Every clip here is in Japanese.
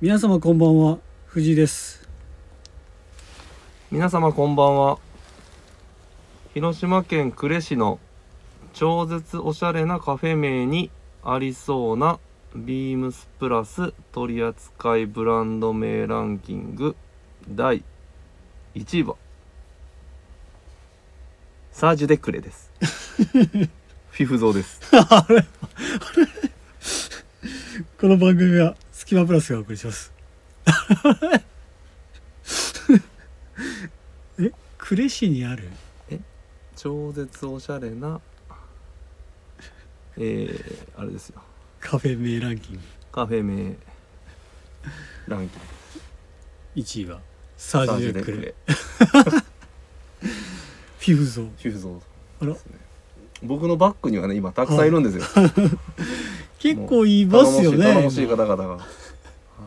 皆様こんばんは藤井です。皆様こんばんは。広島県呉市の超絶おしゃれなカフェ名にありそうなビームスプラス取扱いブランド名ランキング第1位はサージュ・デ・クレです。フィフゾーです。あれあれ？この番組はスキマプラスがお送りします。え呉市にある？超絶おしゃれなえー、あれですよ。カフェ名ランキング。カフェ名ランキング。1位はサージュ・デ・クレ。レ。フィフゾー。フィフゾー。あら。僕のバッグにはね今たくさんいるんですよ、結構いますよね。頼もしい頼もしい方々が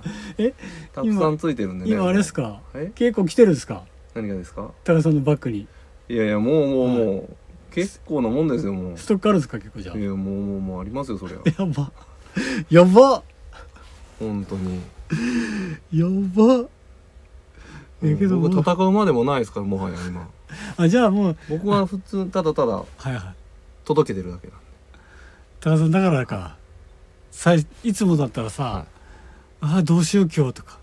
えたくさんついてるんでね。今あれですか？え？結構来てるんですか？何がですか？高田さんのバッグに。いやいやもうもうもう、結構なもんですよもう。ストックあるんですか結構じゃあ？いやもうもうもうありますよそりゃ。やば。やば本当に。やばえけど僕戦うまでもないですからもはや今。あじゃあもう僕は普通ただただはいはい。届けてるだけなんで。高田さんだからか。さいいつもだったらさ、はいああどうしよう今日とか、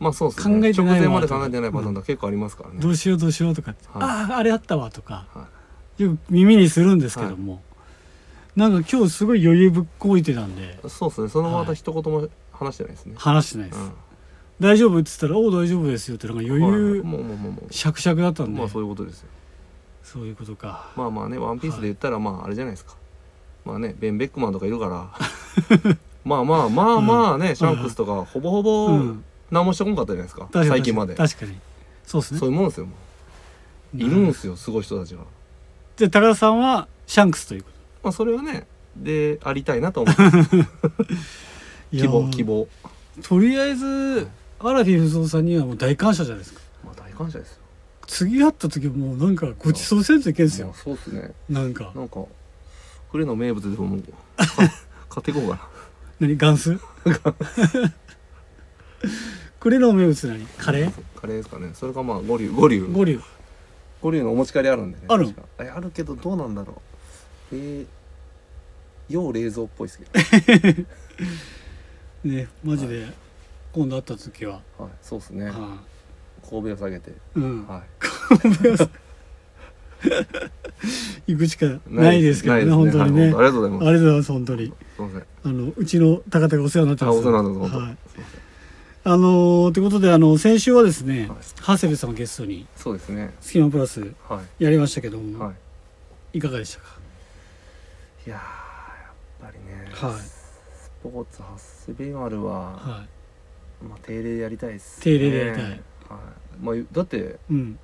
まあそうですね。考えてないわ直前まで考えてないパターンが結構ありますからね、どうしようどうしようとか。あああれあったわとか。はよく耳にするんですけども、なんか今日すごい余裕ぶっこいてたんで。い、そうですね。そのまた一言も話してないですね、話してないです、うん。大丈夫って言ったら「おお大丈夫ですよ」ってなんか余はい裕しゃくしゃくだったんで、まあそういうことですよ。そういうことか。まあまあねワンピースで言ったらまああれじゃないですか。まあねベン・ベックマンとかいるから まあまあまあまあね、シャンクスとかほぼほうぼん。何もしてこんかったじゃないですか、確かに最近まで。確かに。そうですね。そういうもんですよいるんですよすごい人たちが。じゃあ高田さんはシャンクスというこまあそれはねでありたいなと思ってと希望希望。とりあえずアラフィフゾウさんにはもう大感謝じゃないですか。まあ大感謝ですよ。次会った時はもうなんかごちそうせんといけんすよ。まあそうっすね。なんか。なんか呉の名物でももうか 買っていこうかな何ガンス？これの名物何？カレー？カレーですかね。それかまあ五竜五竜五竜五竜のお持ち帰りあるんでねある確か。えあるけどどうなんだろう。えー、要冷蔵っぽいですけど。ねマジで今度会った時は、はい。そうですね。は神戸を下げて。いうん、は 行くしかいないですけどねない本当にね、はいありがとうございます。ありがとうございます本当に。あのうちの高田がお世話になってます。あお世話になってます。本当はい。あのー、ということであの先週はですね、はい。長谷部さんをゲストにそうですね。スキマプラスはい。やりましたけども、はい。い、かがでしたか？いやーやっぱりねはい。スポーツハッスビマルは、はまあ定例でやりたいです、定例でやりたい。はい。まあだっていうん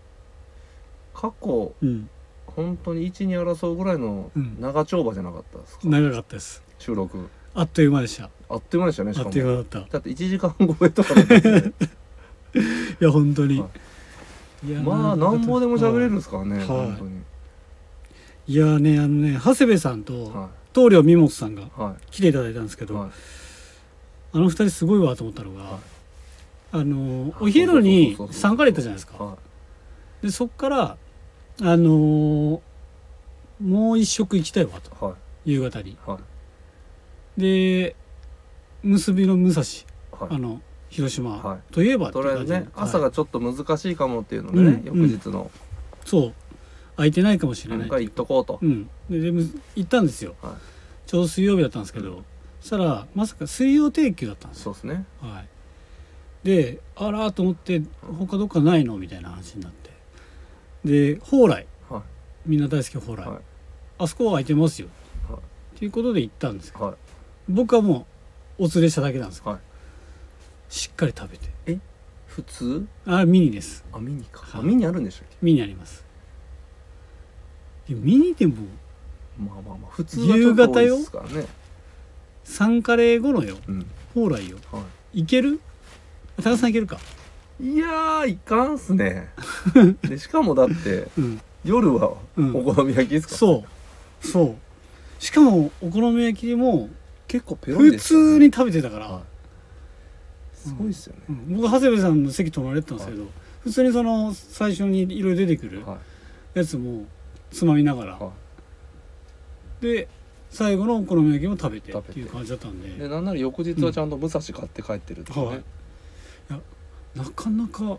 過去うん。本当に1に争うぐらいのうん。長丁場じゃなかったですか、長かったです。収録。あっという間でした。あっという間でしたねしあっという間だった。いだって1時間超えとかだったんで。や本当に、、はい。やまあなんぼでも喋れるんいですからね、はい。本当に。いやねあのね長谷部さんとは棟梁美本さんが来ていただいたんですけど、いはい。あの二人すごいわと思ったのが、はい。あのあお昼に参加れたじゃないですか。はでそっからあのもう一食行きたいわと。いはい。夕方に。はい。で結びの武蔵。はい。あの広島、はい。といえばってとりあえずね、朝がちょっと難しいかもっていうのでね、うん翌日の。そう。空いてないかもしれない。何回行っとこうと、うん。ででむ行ったんですよ。はい。ちょうど水曜日だったんですけど、うん。そしたらまさか水曜定休だったんですよ。そうですね。はい。であらーと思って他どっかないのみたいな話になってで蓬莱。はみんな大好き蓬莱、はい。あそこは空いてますよ。はい。っていうことで行ったんですよ。はい。僕はもうお連れしただけなんですけど、はい。しっかり食べて。普通？あミニです。あミニか、はい。あミニあるんでしたっけ？ミニあります。でミニでもまあまあまあ普通はちょっと多いですからね。3カレー後のよ。うん。蓬莱よ。はい。ける？高田さんいけるか？いやーいかんっすね。でしかもだってうん。夜はうん。お好み焼きですか、そう。そう。しかもお好み焼きでも結構ペロリね。通に食べてたから、はい。すごいっすよね、うん。僕長谷部さんの席隣だったんですけど、普通にその最初にいろいろ出てくるはい。やつもつまみながら、はで最後のお好み焼きも食べてっていう感じだったんで。い、でなんなら翌日はちゃんと武蔵買って帰ってるっていうね、はいなかなか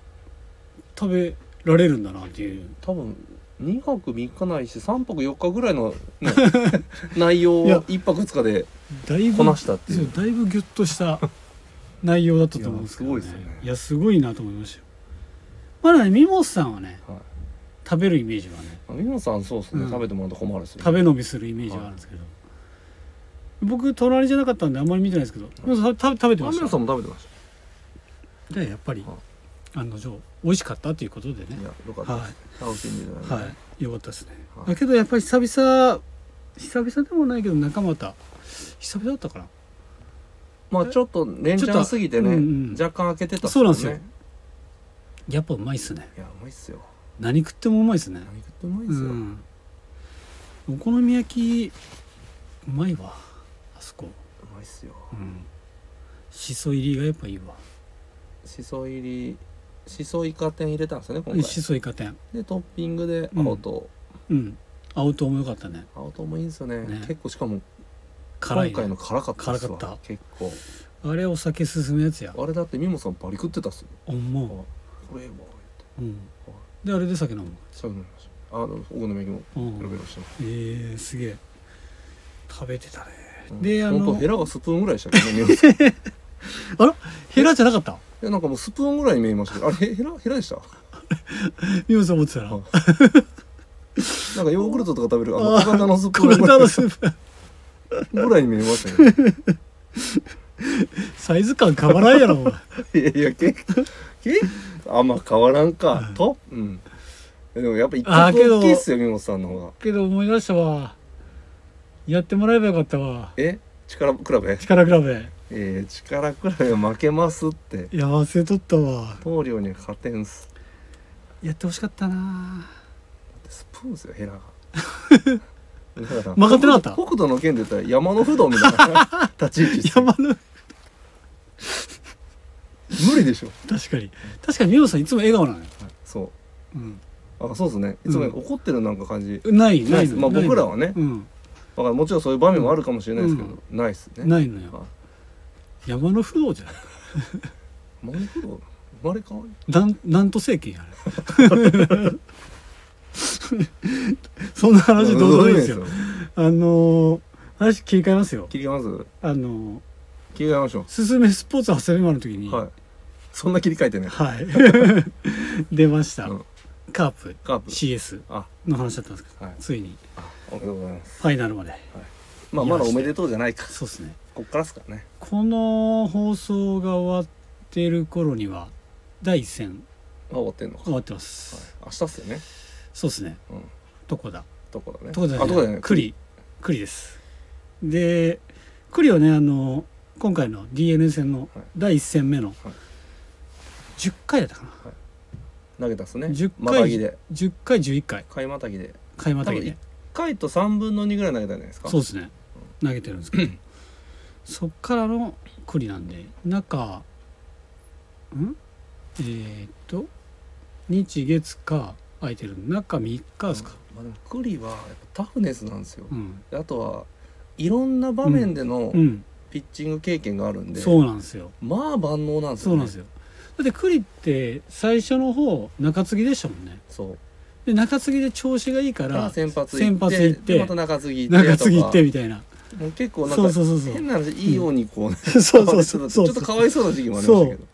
食べられるんだなっていう。多分2泊3日ないし3泊4日ぐらいの、ね、内容をいや1泊2日でだいぶこなしたっていう。だいぶギュッとした内容だったと思うんですけど、ね、いやすごいですよね。いやすごいなと思いましたよ。まだねミモスさんはねはい。食べるイメージはね。あ皆さんそうですね、うん。食べてもらうと困るですよ食べ飲みするイメージがあるんですけど、僕隣じゃなかったんであんまり見てないですけど、ミモさん食べ食べてました。あ皆さんも食べてましでやっぱりはい案の定美味しかったということでね。たいやよかった。です、楽しんでいただいて、はい。よかったですね、はい。だけどやっぱり久々久々でもないけど仲間た久々だったかな。まあちょっと連チャンすぎてね、うんうん。若干開けてたっそうなんですよ。ねやっぱうまいっすね。いやうまいっすよ。何食ってもうまいっすね。何食ってもうまいっすよ、うん。お好み焼きうまいわあそこ。うまいっすよ。うん。しそ入りがやっぱいいわしそ入りしそイカ天入れたんですよね今回。しそイカ天。でトッピングでうん。青と、うん。青唐もよかったね。青ともいいんですよね。ね。結構しかも辛い、ね、今回の辛かったですわ。辛かった。結構。あれお酒進むやつや。あれだってミモさんバリ食ってたっすよ。おんもこれええわう、うん、であれで酒飲む？そういうのありました。あのお好み焼きもうん。ベロベロしてます、えー、すげえ。食べてたね。うん。であのほんとヘラがスプーンぐらいでしたけどねミモさん。いヘラじゃなかった？やなんかもうスプーンぐらいに見えましたけど。あれヘヘラヘラでした？さん持ってたらはい。なんかヨーグルトとか食べるあの小型のスプーンぐらい。だのスープぐらいに見えましたねサイズ感変わらんやろお前。いやいやけけあんま変わらんか、うん。と？うん。でもやっぱ一あーけど曲大きいっすよさんの方が。けど思い出したわ。やってもらえばよかったわ。え？力比べ？力比べえー、力比べ負けますって。いや忘れとったわ。棟梁には勝てんす。やってほしかったな。スプーンですよヘラが。曲がってなかった？北斗の剣で言ったら山の不動みたいな。立ち位置山の。無理でしょ、確かに。確かにミオさんいつも笑顔なのよ、そう。ん、うあそうですね。いつもうん。怒ってるなんか感じ、ないないまあ僕らはね。うん。だからもちろんそういう場面もあるかもしれないですけど、ないっすね。ないのよ。はい山の不動じゃない山の不動？生まれ変わりなんなんと政権やれそんな話どうでもいいですよ。あのー話切り替えますよ。切り替えます？あのー切り替えましょすすめスポーツ長谷川の時にうはい。そんな切り替えてね。はい。出ました、うん。カープ。カープ。CS あ。の話だったんですけど、はい。ついに。あおめでとうございます。ファイナルまで。まあまだおめでとうじゃないか。そうですねこっからっすからね。この放送が終わってる頃には第一戦あ終わってんのか、終わってます、はい、明日っすよね。そうですね。うん。どこだ？どこだね。どこだあどこだね。栗栗です。で栗はねあの今回の DNA 戦の第一戦目の10回だったかな。投げたっすね。10また回ぎで。10回11回。買いまたぎで。多分開幕で。1回と3分の2ぐらい投げたんじゃないですか。そうですね。投げてるんですけど そっからの栗なんで中ん？えー、っと日月火空いてる。中3日ですか、まあ、でも栗はやっぱタフネスなんですよ。うん。であとはいろんな場面でのうん、ピッチング経験があるんで、そうなんですよ。まあ万能なんですよ、ね、そうなんですよ。だって栗って最初の方中継ぎでしたもんね。そう。で中継ぎで調子がいいかからら先発行ってまた中継ぎ行って中継ぎ行ってとみたいな。かもう結構なんかそうそうそうそう。変な話いいようにこう、ね そうそうそう。ちょっとかわいそうな時期もありましたけど。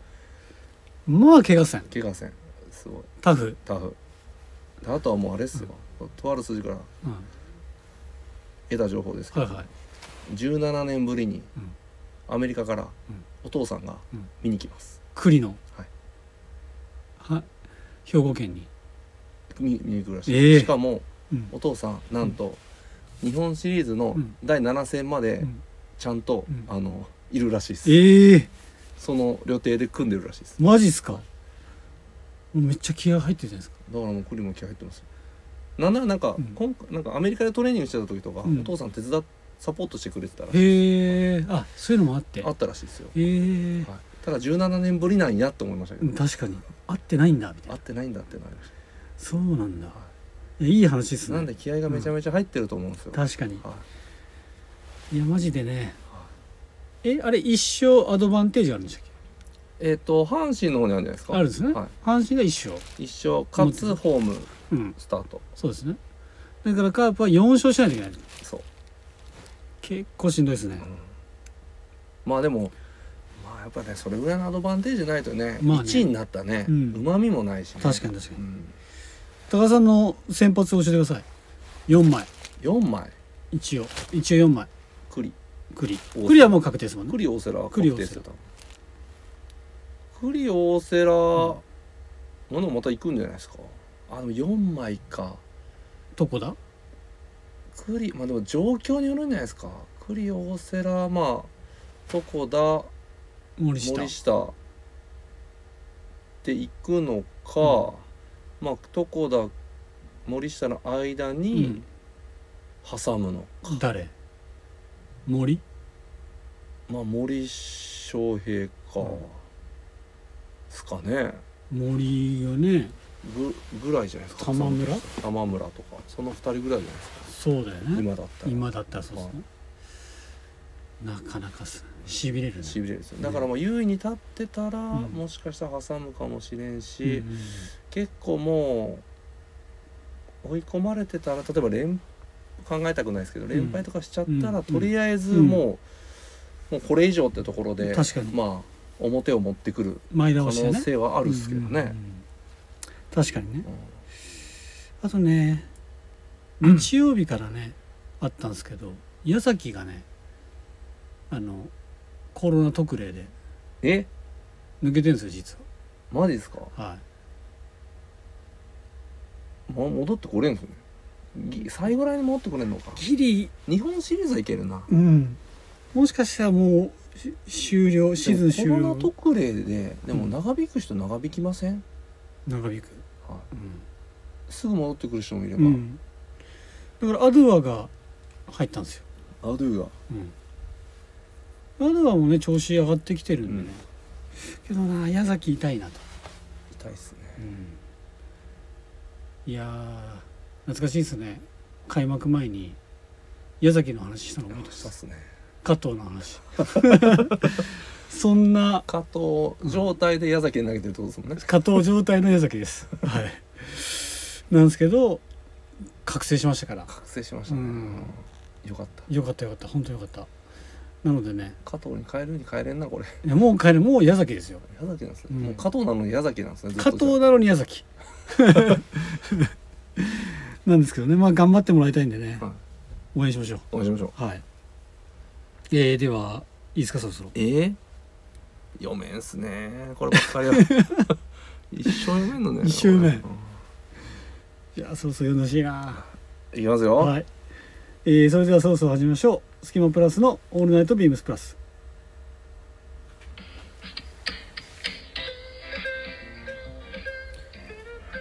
まあ怪我せん。怪我せん。すごい。タフ、タフ。であとはもうあれですよ、とある筋からうん、得た情報ですけど、はいはい。17年ぶりにうん。アメリカからうん。お父さんがうん。見に来ます、栗の。はい。は兵庫県に。見見に来るらしい、ええ。しかもうん。お父さんなんと、日本シリーズのうん。第7戦までうん。ちゃんと、うん。あのいるらしいです。ええ。その予定で組んでるらしいです。マジっすか？めっちゃ気合入ってるじゃないですか。だからもう栗も気合入ってます。よなんならなんか、うん。今回なんかアメリカでトレーニングしてた時とか、うん。お父さん手伝っサポートしてくれてたらへえ。あそういうのもあって。あったらしいですよ、ええ。はい、ただ17年ぶりなんやって思いましたけど、うん確かに。合ってないんだみたいな。合ってないんだってなりましそうなんだ。いやいい話ですね。たなんで気合がめちゃめちゃ入ってると思うんですよ、確かに。はい。いやマジでね。えあれ一生アドバンテージがあるんでしたっえっ、と阪神の方にあるんじゃないですか。けあるんですね、はい。阪神が一生。一生かつホームうん。スタート。そうですね。だからカープは4勝しないといけない。そう、結構しんどいですね。まあでもまあやっぱねそれぐらいのアドバンテージないとね,、まあね。1位になったね。ううん。まみもないし、ね、確かに確かに。うん、高田さんの先発を教えてください。4枚。4枚？一応。一応4枚。栗。栗。栗はもう確定ですもんね。栗大瀬良。は栗大瀬良。栗大瀬良。ものまた行くんじゃないですか。あでも4枚か。どこだ栗。まあでも状況によるんじゃないですか。栗大瀬良まあ床田森下。森下。で行くのか、まあ床田森下の間うにん。挟むのか、誰？森？まあ森翔平か、うんすかね。森がねぐぐらいじゃないですか。玉村？玉村とか。その2人ぐらいじゃないですか。そうだよね。今だったら。今だったらそうですね。なかなかすしびれるね。しびれるですよ。だからもう優位に立ってたら、ん。もしかしたら挟むかもしれんし、結構もう追い込まれてたら例えば連考えたくないですけど連敗とかしちゃったら、うんとりあえずうん。もう,、もうこれ以上ってところで確かに。まあ表を持ってくる前可能性はあるっすけどね。確かにね。うん。あとね日曜日からねあったんですけど矢崎がねあのコロナ特例でえ？抜けてるんですよ実マジですか、ははい。ま、戻ってこれんすねぎ最後らへんに戻ってこれんのか。ギリ。日本シリーズはいけるな。うん。もしかしたらもうし終了シーズン終コロナ了特例ででもうん。長引く人長引きません、長引く、はうん。い、すぐ戻ってくる人もいれば、うん、だからアドゥアが入ったんですよ、アドゥがうん、アドゥアもね調子上がってきてるんでね、けどな矢崎痛いなと、痛いっすねいやー懐かしいですね。開幕前に矢崎の話したの覚えてます？ね。加藤の話。そんな加藤状態で矢崎に投げてるってことですもんね、加藤状態の矢崎です。はい。なんですけど覚醒しましたから。覚醒しましたね、うん。うん。よかった。よかったよかった。本当よかった。なのでね加藤に変えるに変えれんなこれ。いやもう帰るもう矢崎ですよ。矢崎なんですね、うんもう加藤なのに矢崎なんですね加藤なのに矢崎 なんですけどね。まあ頑張ってもらいたいんでね、はい。応援しましょお願いしましょう。うはい。えー、ではいいですかそろそろ。えー、読めんすね。こればっかりは。一生読めんのね。一生読めん。うんいやそろそろ読んでほしいな。いきますよ、はい、えー、それではそろそろ始めましょう。スキマプラスのオールナイトビームスプラス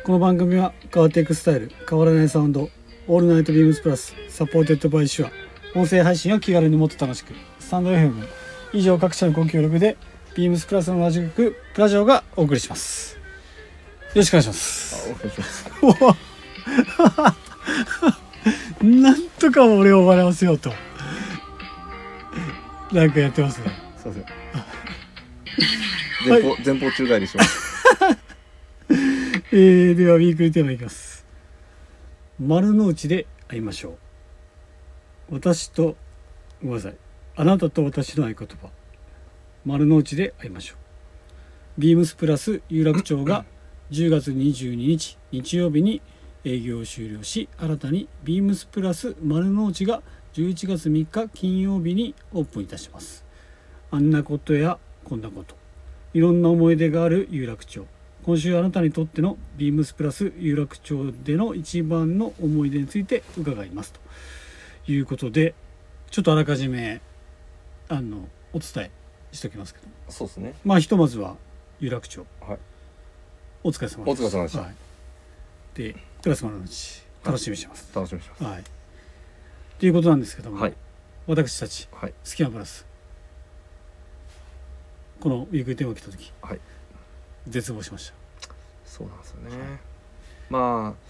この番組は変わっていくスタイル変わらないサウンドオールナイトビームスプラス Supported by SHURE 音声配信を気軽にもっと楽しくスタンド FM 以上各社のご協力でビームスプラスのラジオ局プラジオがお送りします。よろしくお願いします。あお願いしますなんとか俺を笑わせようとなんかやってますね。すいません前方、前方宙返りします。えー、ではウィークリーテーマいきます。丸の内で会いましょう。私とごめんなさい。あなたと私の合言葉。丸の内で会いましょう。ビームスプラス有楽町が 10月22日日曜日に営業を終了し新たにビームスプラス丸の内が11月3日金曜日にオープンいたします。あんなことやこんなこと。いろんな思い出がある有楽町今週あなたにとってのビームスプラス有楽町での一番の思い出について伺います。ということでちょっとあらかじめあのお伝えしておきますけど。そうですね。まあひとまずは有楽町。はい。お疲れ様お疲れ様でした。はい、でプラス丸の内楽しみにしてます。楽しみにします。はい。ということなんですけども、はい。私たちはい。スキマプラスここのウィークテーマ来た時はい絶望しましそうなんですよね、はい。まあ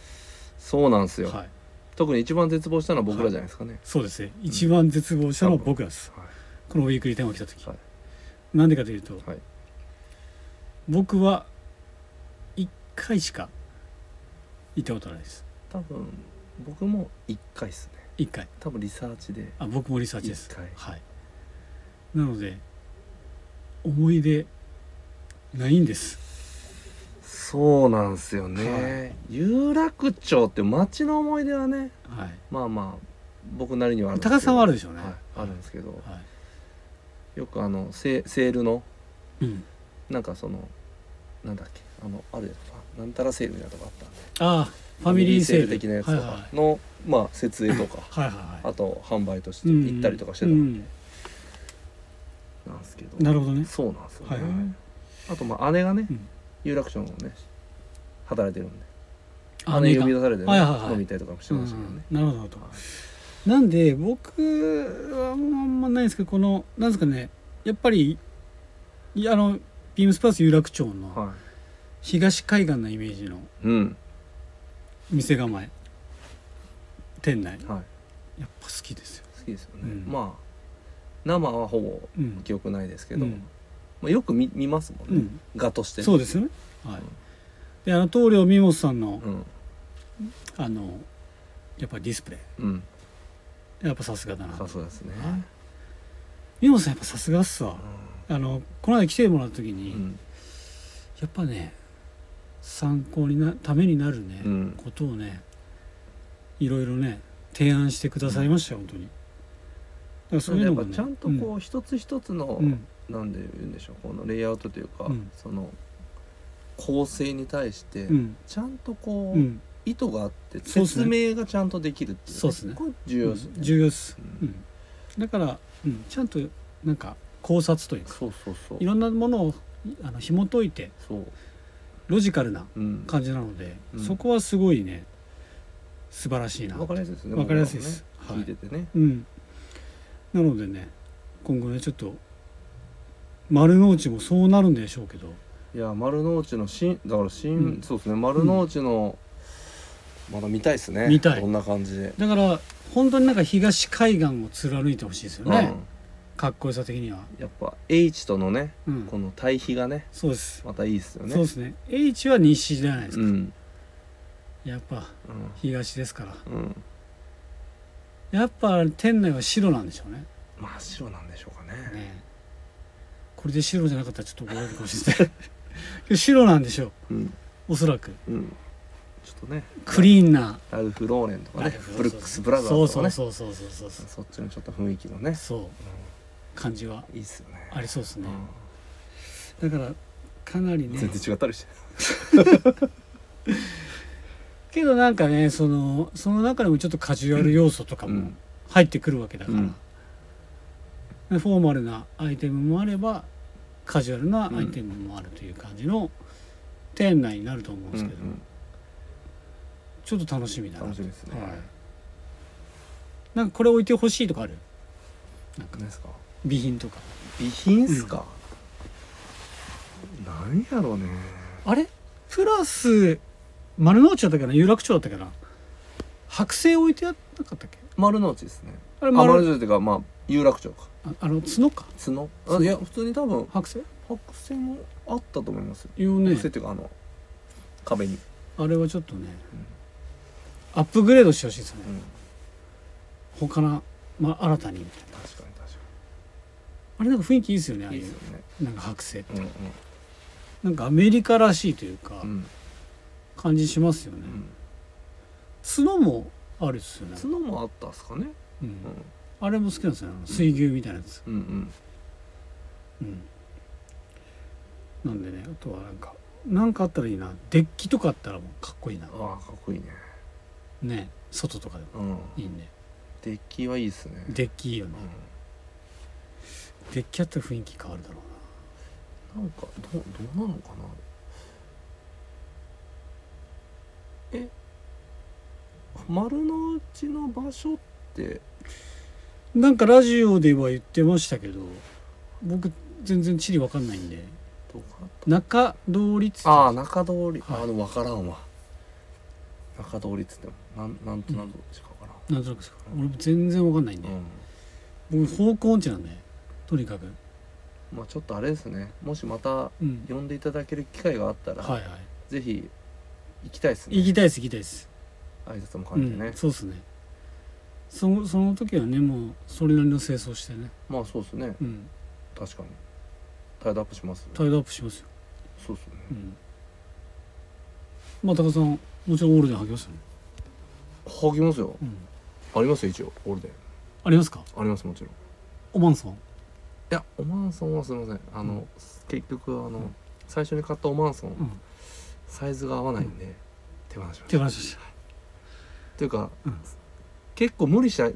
そうなんですよ、たはい。特に一番絶望したのは僕らじゃないですかね、そうですね。一番絶望したのは僕らです。はい。このウィークリーテーマ来た時。はい。なんでかというとはい。僕は1回しか行ったことないです。多分僕も1回っすね。1回。多分リサーチで。あ僕もリサーチです。はい。なので思い出ないんですそうなんですよね、有楽町って街の思い出はねはい。まあまあ僕なりにはあるんですけど。高田さんはあるでしょうね。はい、あるんですけど。はい。よくあのセセールのうん。なんかそのなんだっけあのあるやつか。なんたらセールみたいなとこあったんで。ああファミリーセール。的なやつとはいはいかの、まあ設営とか。はいはいはい。あと販売としてうん行ったりとかしてたうんん。なんですけど、なるほどね。そうなんですよね、はいはい。あとまあ姉がね、うん有楽町のね働いてるんで。あ姉呼び出されて、ねはいはいはい。飲みたりとかもしてましたけどね、うん。なるほどはいなんで僕はあんまないんですけどこのなんですかねやっぱりいやあのビームスプラス有楽町のは東海岸のイメージの店構え店内。はい。やっぱ好きですよ、好きですよね、うん。まあ生はほぼうん。記憶ないですけど、うんまあ、よく見見ますもんね、うん、画として。そうですよね。はい。であの棟梁美本さんのうん。あのやっぱりディスプレうん。イやっぱさすがだな。さすがですね、はい。美本さんやっぱさすがっすわ。あのこの間来てもらった時うに、ん。やっぱね参考になためになるね、うん。ことをねいろいろね提案してくださいましたよ、本当に。だからそういうやのがね。っぱちゃんとこう一つ一つの、うん、うんなんで言うんでしょうこのレイアウトというか、うん。その構成に対してうん。ちゃんとこう、うん。意図があって説明がちゃんとできるっていう、そうっすね。重要ですね、重要です、だから、うん、ちゃんとなんか考察というかそうそうそう。いろんなものをあの紐解いてロジカルなうん、感じなので、うん。そこはすごいね素晴らしいな。わかりやすいですねわかりやすいです。ね聞いててね、うん。なのでね今後ねちょっと丸の内もそうなるんでしょうけど。いや丸の内の新だから新、うん。そうですね。丸の内の、まだ見たいですね。見たい。どんな感じで、だから本当になんか東海岸を貫いてほしいですよね、うん。かっこよさ的には、やっぱ H とのねうん、この対比がねそうです。またいいですよね。そうですね。H は西じゃないですか、うん。やっぱうん。東ですから。うん。やっぱ店内は白なんでしょうね。真っ白なんでしょうかね。ねこれで白じゃなかったらちょっと怒られるかもしれない。白なんでしょう。うん。おそらく。うん。ちょっとね。クリーンな。ラルフ・ローレンとかね。ブルックス・ブラザーズとかね。そうそうそうそうそうそっちのちょっと雰囲気のね、そう。う感じは。んいいっすよね。ありそうですね。うだからかなりね。ん全然違ったりして。けどなんかねそのその中でもちょっとカジュアル要素とかもうん。入ってくるわけだから、うん。でフォーマルなアイテムもあればカジュアルなアイテムもあるという感じの店内になると思うんですけど、うんちょっと楽しみだな。楽しみですね。はい、なんかこれ置いてほしいとかある？なんか。何ですか？備品とか。備品っすか、なん。やろうね。あれ？プラス丸の内だったっけな？有楽町だったっけな？剥製置いてあなかったっけ？丸の内ですね。あれ丸の内っていうかまあ有楽町か。ああの角か？角？あいや普通に多分剥製白線もあったと思いますよ。ね。白線っていうかあの壁に、あれはちょっとね、アップグレードしてほしいですね。うん、他の、まあ、新たにみたいな。確かに確かあれなんか雰囲気いいですよねああいう。なんか剥製って、うんなんかアメリカらしいというか、感じしますよね、角もあるっすよね、角もあったっすかね。うん。うんあれも好きなんですよ。水牛みたいなやつ、うんうん。うん。なんでねあとはなんかなんかあったらいいな。デッキとかあったらもうかっこいいな。ああかっこいいね。ね。外とかでもうん。いいんでデッキはいいっすね。デッキいいよね。うデッキあったら雰囲気変わるだろうんなんかどうどうなのかな。え？丸の内の場所ってななんかラジオでは言ってましたけど僕全然地理わかんないんで中通りっつってた。ああ中通り、はい。あでも分からんわ。中通りっつってもなんなんとなくしか分からん、なんとなくですか俺全然わかんないんで、僕方向音痴なんでとにかく。うんまあちょっとあれですね。もしまたうん。呼んでいただける機会があったら、はいはい。ぜひ行きたいですね。行きたいです行きたいです。挨拶もう兼ねてね。ん、、そうですねそのその時はねもうそれなりの清掃してね。まあそうですね。うん。確かに。タイドアップしますタイドアップしますよ。そうですよね。うん。まあ高田さんもちろんオールデン履きますよね。履きますよ。うん。ありますよ一応オールデンありますか？ありますもちろん。いオマンソンやオマンソンはすみません。あの、うん。結局あの、ん。最初に買ったオマンソン、うん。サイズが合わないんで、手放しました。手放しました。っていうか、うん結構無理した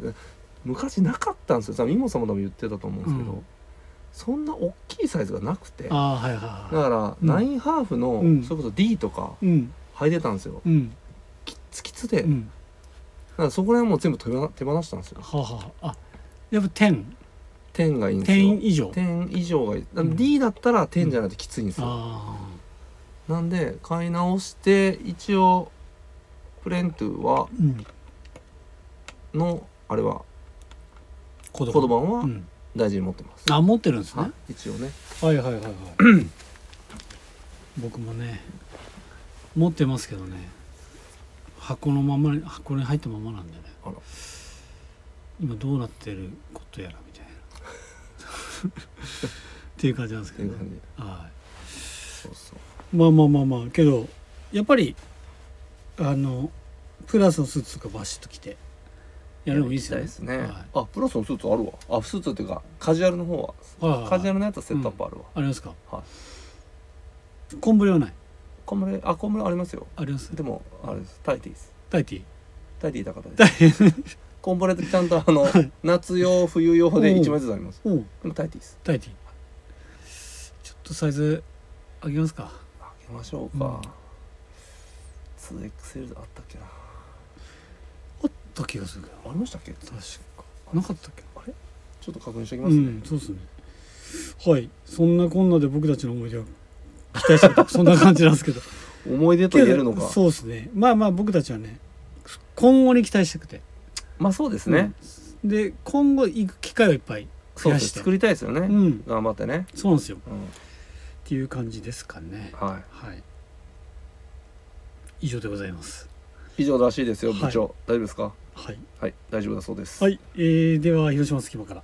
昔なかったんですよ。多分イモさんも多分言ってたと思うんですけど、うん。そんな大きいサイズがなくて。はいはいはい。から、うん。ナインハーフの、うん。それこそ D とかうん。履いてたんですよ。うん。キッツキツで、だうん。からそこら辺もう全部手放手放したんですよ。はあはああ。やっぱ点。10がいいんですよ。点以上。10以上がいい、うん。D だったら10じゃないときついんですよ、あなんで買い直して一応フレントゥはあうんのあれは子コード版はうん。大事に持ってます、あ持ってるんですね。はい一応ね。はいはいはいはい。僕もね持ってますけどね。箱のままに箱に入ったままなんでね。あら。今どうなってることやらみたいな。っていう感じなんですけど、っていう感ね、じ。はそうそう。いまあまあまあまあ。けどやっぱりあのプラスのスーツとかバシッと着てやるのもいいですよね。ですね、はい。あプラスのスーツあるわ。あスーツっていうかカジュアルの方は、はいはいはい。カジュアルのやつはセットアップあるわ、ありますか？はい。コンブレはない。コンブレ？あコンブレありますよ。あります？でもあれです。タイティーです。タイティタイティー高かったタですイコンブレってちゃんとあの夏用冬用で1枚ずつあります。でもタイティーです。タイティちょっとサイズ上げますか。あげましょうか、2XL あったっけなた気がするけど。ありましたっけ？確か。なかったっけ？あれ？ちょっと確認しておきうますね、んそうですね。はい。そんなこんなで僕たちの思い出は期待してた そんな感じなんですけど。思い出と言えるのか。そうですね。まあまあ僕たちはね今後に期待したくて。まあそうですね、うん。で今後行く機会をいっぱい増やして。作りたいですよね、うん。頑張ってね、そうなんですよ。うん、っていう感じですかね。ははい。以上でございます。い以上らしいですよはい。部長、大丈夫ですか？はい。はい大丈夫だそうです。はい、えーでは広島隙間から。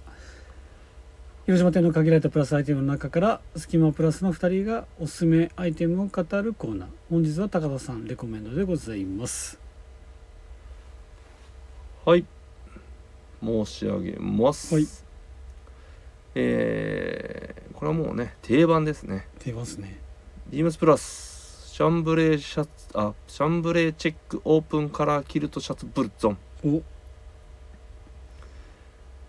広島店の限られたプラスアイテムの中から隙間プラスの2人がおすすめアイテムを語るコーナー。本日は高田さんレコメンドでございます。はい。申し上げます、はい。えーこれはもうね定番ですね。出ますね。ビームスプラスシャンブレーシャツあシャンブレーチェックオープンカラーキルトシャツブルゾン。お。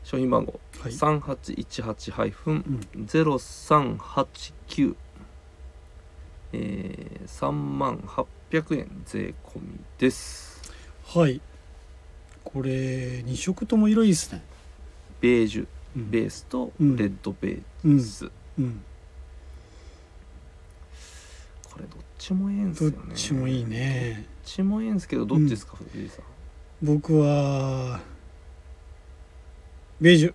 商品番号、はい。3818-0389えー、3万800円税込みです。はい。これ2色とも色いいですね。ベージュうん。ベースとうん。レッドベーうん。ス、うんこれどっちもええんすどっよねちもいいね。どっちもええんすけどどっちですか、藤井さん。僕はベージュ。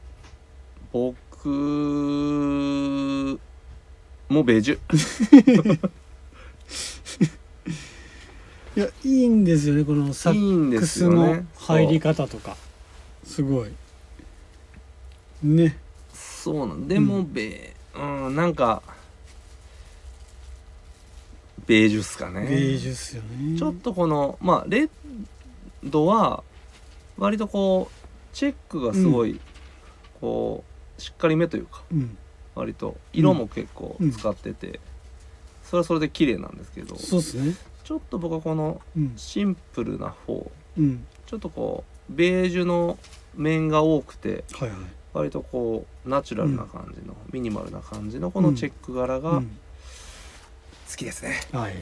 僕もベージュ。いやいいんですよねこのサックスの入り方とか。すごい。ね。そうなん。でもベーうんなんかベージュっすかね。ベージュっすよね。ちょっとこのまあレッドは割とこうチェックがすごい、こうしっかりめというかうん。割と色も結構うん。使ってて、それはそれで綺麗なんですけどそうっすね。ちょっと僕はこのうん。シンプルな方うん。ちょっとこうベージュの面が多くてはいはい。割とこうナチュラルな感じの、ミニマルな感じのこのチェック柄が好うんきですね、はい。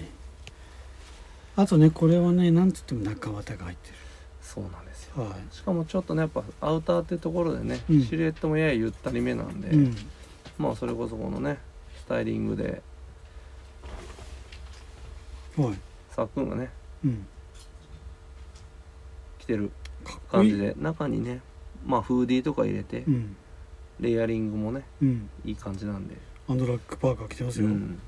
あとねこれはねなんつっても中綿が入ってそうなんですよ。るはい。しかもちょっとねやっぱアウターってところでね、うん。シルエットもややゆったりめなんで、うん。まあそれこそこのねスタイリングではい。さっくんがねうん。着てる感じで中にねまあフーディーとか入れてうん。レイヤリングもねうん。いい感じなんで、アンドラックパーカー着てますよ、うん、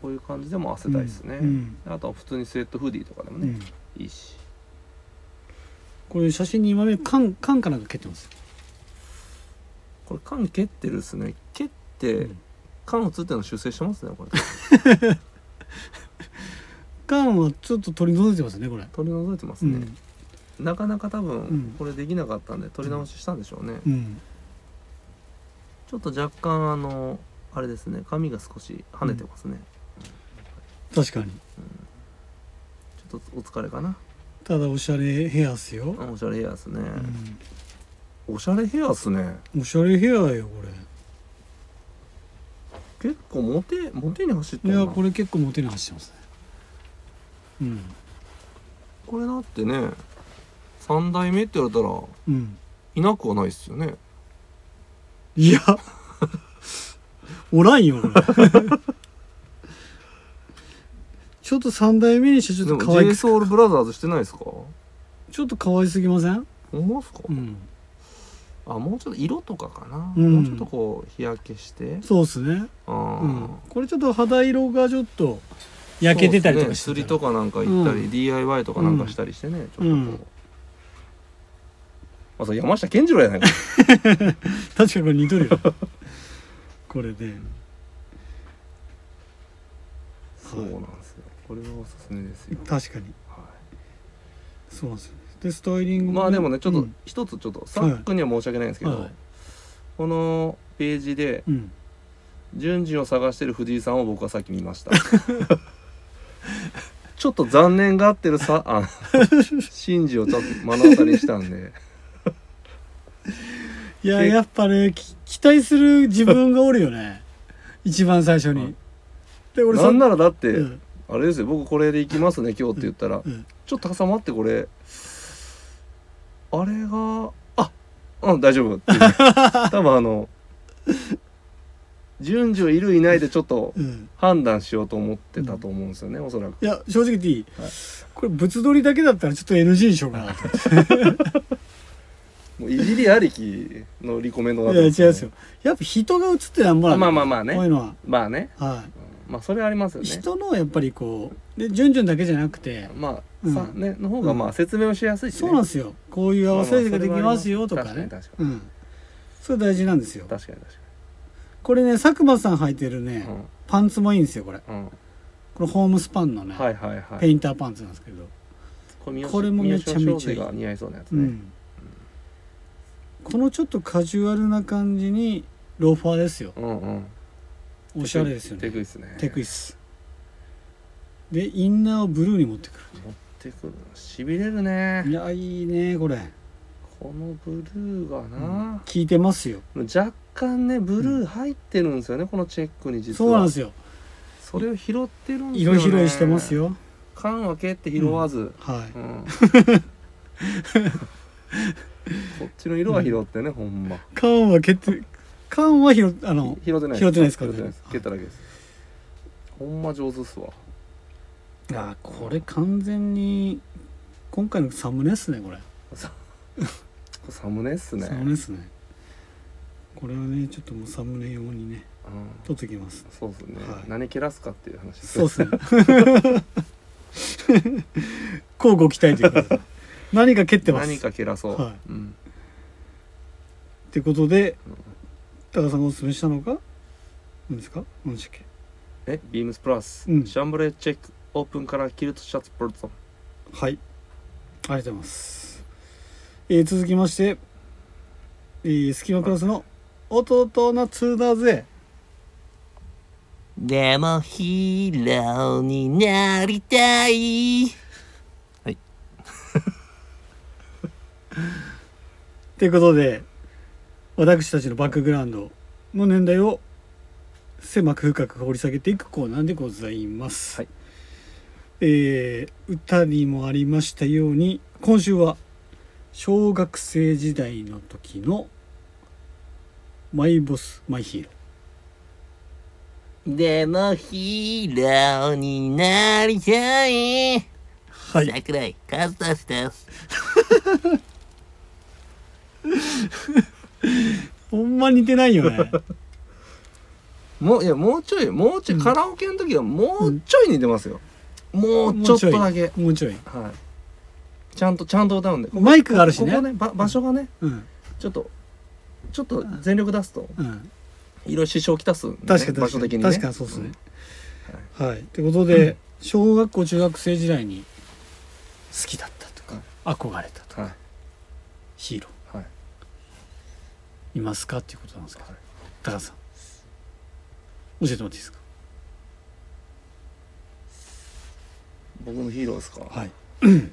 こういう感じでも合わせたいですね、うん。あとは普通にスウェットフーディーとかでもね、うん。いいし。これ写真に今目缶缶かなんか蹴ってます？これ缶蹴ってるっすね。蹴って、うん。缶映ってるの修正してますねこれ。缶はちょっと取り除いてますねこれ。取り除いてますね、うん。なかなか多ん。分これできなかったんで取り直ししたんでしょうね、うん。ちょっと若干あのあれですね髪が少し跳ねてますね、確かに。ちょっとお疲れかな、ただおしゃれヘアっすよ、おしゃれヘアっすね、うおしゃれヘアっすね。ん、おしゃれヘアよこ結構モテモテに走ってれいるなやこれ結構モテに走ってますね。うん。これだってね3代目って言われたらうん。いなくはないっすよね。いや。おらんよこれちょっと三代目にしてちょっと可愛 j くソ u l ブラザーズしてないですか？ちょっと可愛すぎません？ほんまっすか、うん。あもうちょっと色とかかな、うん。もうちょっとこう日焼けして？そうっすね。あうーん。これちょっと肌色がちょっと焼けてたりとかしてそうっすね。釣りとかかなんか行ったり、うん。DIY とかなんかしたりしてね、ちょっとこう、うんまあそれ山下健二郎やないか。確かにこれ似とるよ。これで。そうなんですよこれはおすすめですよ、確かに。はそうなんですよでスタイリンい、グまあでもねちょっとうん。一つちょっとサックには申し訳ないんですけど、はい。このページでうん。順次を探してる藤井さんを僕はさっき見ました。ちょっと残念がってるさあ真珠をちょっと目の当たりにしたんで。け いややっぱねき期待する自分がおるよね。一番最初に、はい。で俺なんならだって、うんあれですよ僕これで行きますね今日って言ったら、うん。ちょっと挟まってこれ。あれがあうん大丈夫。っていう多分あの順序いるいないでちょっとうん。判断しようと思ってたと思うんですよね、おそらく。いや正直言っていい、はい。これ物撮りだけだったらちょっと NG にしようかなともういじりありきのリコメンドだいや違うんったんですですよ。やっぱ人が映ってなんぼなんまあまあまあね。こういうのは。まあね。はまあそれはありますよい、ね。人のやっぱりこうで順々だけじゃなくてまあ、うん。さねの方がまあ説明をしやすいし、ね。そうなんですよ。こういう合わせができますよとかね。確かにうん。それ大事なんですよ。確かに確かこれね佐久間さん履いてるね、にパンツもいいんですよこれ。うん、うん、これホームスパンのね、はいはいはい。ペインターパンツなんですけど、これこれもめちゃめちゃいいが似合いそうなやつね、うん、このちょっとカジュアルな感じにローファーですよ。うんうんおしゃれですよね。テクイっすね。テクイス。でインナーをブルーに持ってく持ってくるしびれるね。るいやいいねこれ。このブルーがな、効いてますよ。若干ねブルー入ってるんですよね、このチェックに実は。そうなんですよ。それを拾ってるんですよね。色拾いしてますよ。缶分けって拾わず、はい。うん。こっちの色は拾ってね、ほんま。缶は蹴って缶は拾あの拾ってない拾ってないですか？拾ってないです。蹴っただけです。ほんま上手っすわ。あこれ完全に今回のサムネっすねこれ。さ サムネっすね。サムネっすね。これはねちょっともうサムネ用にねうん。撮ってきます。そうですね、はい。何蹴らすかっていう話そうっすね。交互期待ということで。何か蹴ってます。何か蹴らそう、はい。うん、ってことで高田さんがおすすめしたのが？何ですか？何でしたっけ？えビームスプラス、うん。シャンブレーチェックオープンからキルトシャツプロトンはい。ありがとうございます、えー続きまして、えー、スキマクラスの弟夏だぜでもヒーローになりたい。ということで私たちのバックグラウンドの年代を狭く深く掘り下げていくコーナーでございます、はい。えー歌にもありましたように今週は小学生時代の時のマイボスマイヒーロでもヒーローになりたい。はい。桜井和俊です ほんま似てないよね。もういやもうちょいもうちょい、うん。カラオケの時はもうちょい似てますよ、もうちょっとだけ。もうちょい。はい。ちゃんとちゃんと歌うんで。マイクがあるしね。ここねば場所がねうん。ちょっとちょっと全力出すとうん。いろいろ支障をきたすんでね、確かに場所的にね。確かにそうですね、はい。ってことで、小学校中学生時代に好きだったとか、憧れたとか、はい。ヒーロー。はいいますか？っていうことなんですけど、はい。高田さん。教えてもらっていいですか？僕のヒーローですか、はい。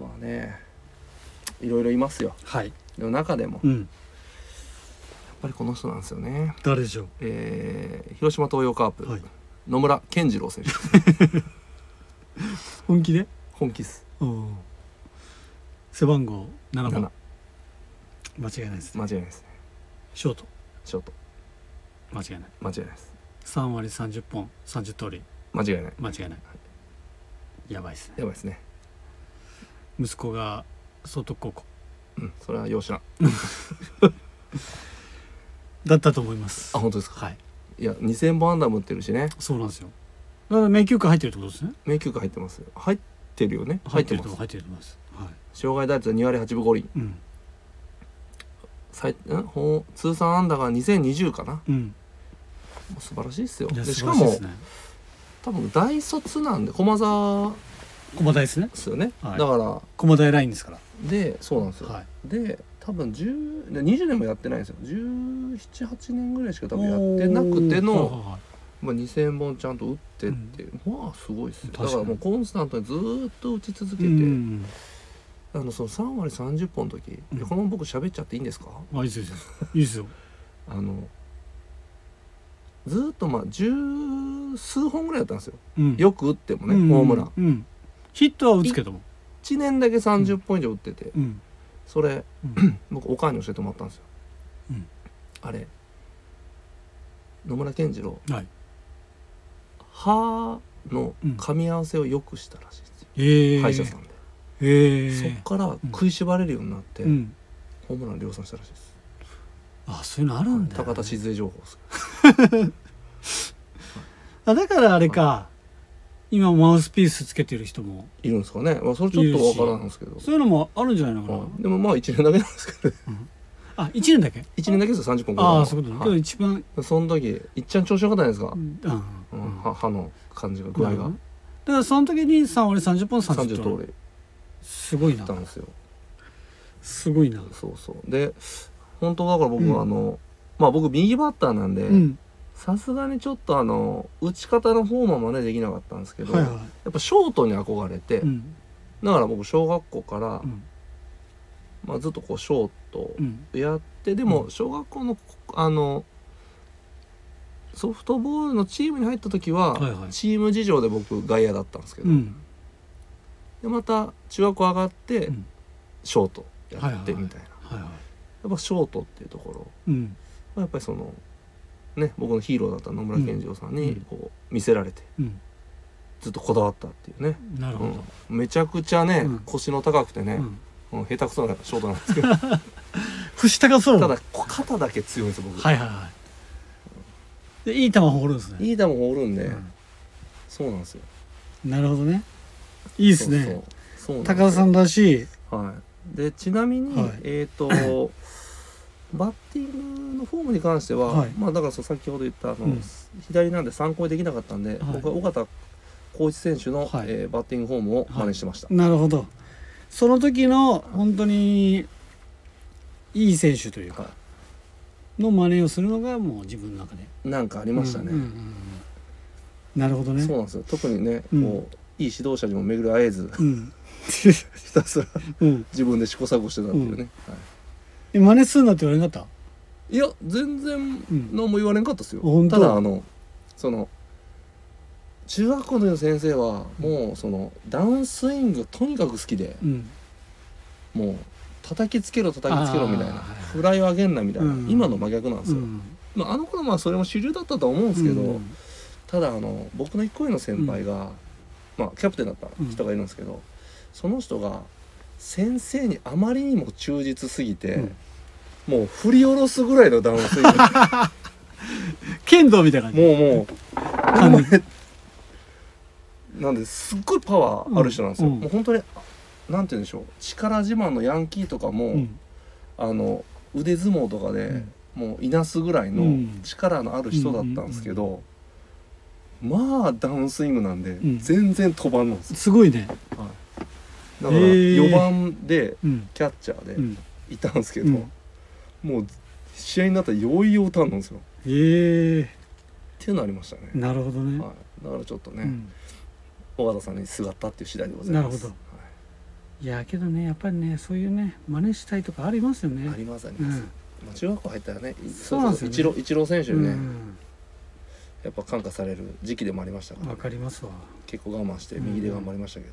まあねいろいろいますよ。はい。でも中でもやっうんぱりこの人なんですよね。誰でしょえー広島東洋カープ、うはい。野村健次郎選手。本気で？本気っす。うん背番号7 7番間違いないですね。間違いないですね。ショート。ちょっと間違いない。間違いないです。3割30本30通り。間違いない。間違いない。やばいですね。やばいですね。息子が総督高校う。んそれはよう知らんだったと思います。あ本当ですか？はい。いや2000本安打も打ってるしね。そうなんですよ。だから迷宮会入ってるってことですね。迷宮会入ってます。入ってるよね。入ってますると入ってると思います。はい。障害打率は2割8分5厘。うん最ん通算安打が2020かな。もうん。う素晴らしいですよ。でしかも多分大卒なんで駒沢。駒大ですね。ですよね、はい。だから駒大ラインですから。でそうなんですよ、はい。で多分10で20年もやってないんですよ。1718年ぐらいしか多分やってなくての、はいはいはい。まあ、2000本ちゃんと打ってっていう、まあすごいですよ。だ確からもうコンスタントにずーっと打ち続けて、うんあのその3割30本の時、うん。このまま僕喋っちゃっていいんですか？あいいですよいいですよ。あのずーっとまあ十数本ぐらいだったんですよ。うん。よく打ってもね、うんホームラン。うん。ヒットは打つけども。1年だけ30本以上打ってて、うん。それうん。僕おかんに教えてもらったんですよ、うん。あれ野村健次郎はい。歯の噛み合わせを良くしたらしいですよ、ええ歯医者さんで、ええそっから食いしばれるようになって、うん。ホームラン量産したらしいです。あそういうのあるんだ。よね高田静江情報です。あだからあれか。今マウスピースつけてる人も。いるんですかね、まあ、それちょっとわからんですけど。そういうのもあるんじゃないのかな、はいでもまあ1年だけなんですけど。ね あ一年だけ？1年だけですよ30本ああそういうこと。ね、はい。一番。その時いっちゃん調子よかったじゃないですか。う、ん。あううん。ん。歯歯の感じが具合が。だからその時に3割30本30 30本通りすごいな。たんですよ。すごいな。そうそう。で本当だから僕うん。はあの、まあ僕右バッターなんでうん。さすがにちょっとあの打ち方のフォームは真似できなかったんですけど、はいはやっぱショートに憧れて、いうん。だから僕小学校から、うん。まあ、ずっとこうショートうん。やってでも小学校のあのソフトボールのチームに入った時は、はいはい。チーム事情で僕外野だったんですけど、うんでまた中学校上がって、うん。ショートやってみたいな、やっぱショートっていうところ。うん。はやっぱりそのね僕のヒーローだった野村健次郎さんにうん。こう見せられてうん。ずっとこだわったっていうね、なるほど、うん、めちゃくちゃね、うん。腰の高くてね、うん。うん下手くそなショートなんですけど。腰高そう。ただ肩だけ強いんですよ僕、はいはいはい。でいい球放るんですね。いい球放るんで、うん。そうなんですよ。なるほどねいいですね。そうそう。そうなんですよ。高田さんらし。いはい、でちなみに、はい。えっ、と バッティングのフォームに関しては、はい。まあだからそう先ほど言ったあの、うん。左なんで参考にできなかったんで、はい。僕は尾形浩一選手の、はい。えーバッティングフォームを真似してました、なるほど。その時の本当にいい選手というかはの真似をするのがもう自分の中で。い、なんかありましたね、うんうんうんうん。なるほどね。そうなんですよ。特にね、うん。こういい指導者にも巡り会えずうん。ひたすらうん。自分で試行錯誤してたっていうね、はい。え真似するなって言われなかっいや全然うん何も言われんかったですよ、本当？ただあのその中学校の先生はもうそのダウンスイングがとにかく好きでたうん。もう叩きつけろ叩きつけろみたいなフライを上げんなみたいな、うん。今の真逆なんですよ、うん。まあ、あの頃まあそれも主流だったとは思うんですけど、うん。ただあの僕の一個上の先輩が、まあ、キャプテンだった人がいるんですけど、その人が先生にあまりにも忠実すぎて、うん。もう振り下ろすぐらいのダウンスイング剣道みたいな感じ。もうもうなんですっごいパワーある人なんですよ、うん。うんもう本当になんて言うんでしょう。力自慢のヤンキーとかも、うん。あの腕相撲とかで、もういなすぐらいうのん。力のある人だったんですけど、まあダウンスイングなんで、ん。全然飛ばんのですごいね。だからへー。4番でうん。キャッチャーでうん。いたんですけど、うん。もう試合になったらよいようたんなんですよ。へえっていうのありましたね、なるほどね。はい、だからちょっとね、うん。尾形さんにすがったっていう次第でございます。なるほど。はい。いやけどねやっぱりねそういうね真似したいとかありますよね。ありますあります、うん。まあ、中学校入ったらねそうなんですよね。イチローイチロー選手にね、うんやっぱ感化される時期でもありましたから、わかりますわ。結構我慢して右で頑張りましたけど、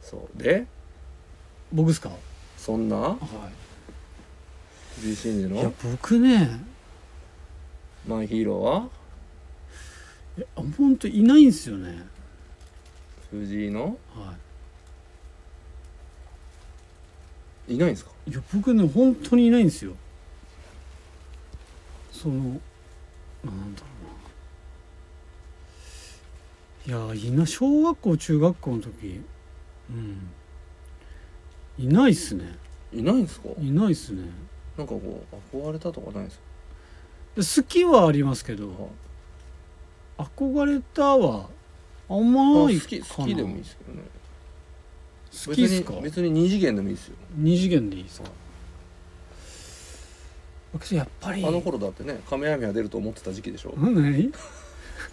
そう。で僕ですか？そんな？は藤井真二いいやの僕ね。マイヒーローは？いや本当いないんですよね。藤井の？はい。ないんですか？いいや僕ね本当にいないんですよ。そのなんだろうな。いやいな小学校中学校の時。うん。いないっすね。いないんですか？いないっすね。なんかこう憧れたとかないですか？好きはありますけど憧れたはあんまあな。い好き好きでもいいですけどね。好きっすか？別に別に二次元でもいいですよ。二次元でいいですか？私やっぱりあの頃だってねカメハメハ出ると思ってた時期でしょ？うん。何？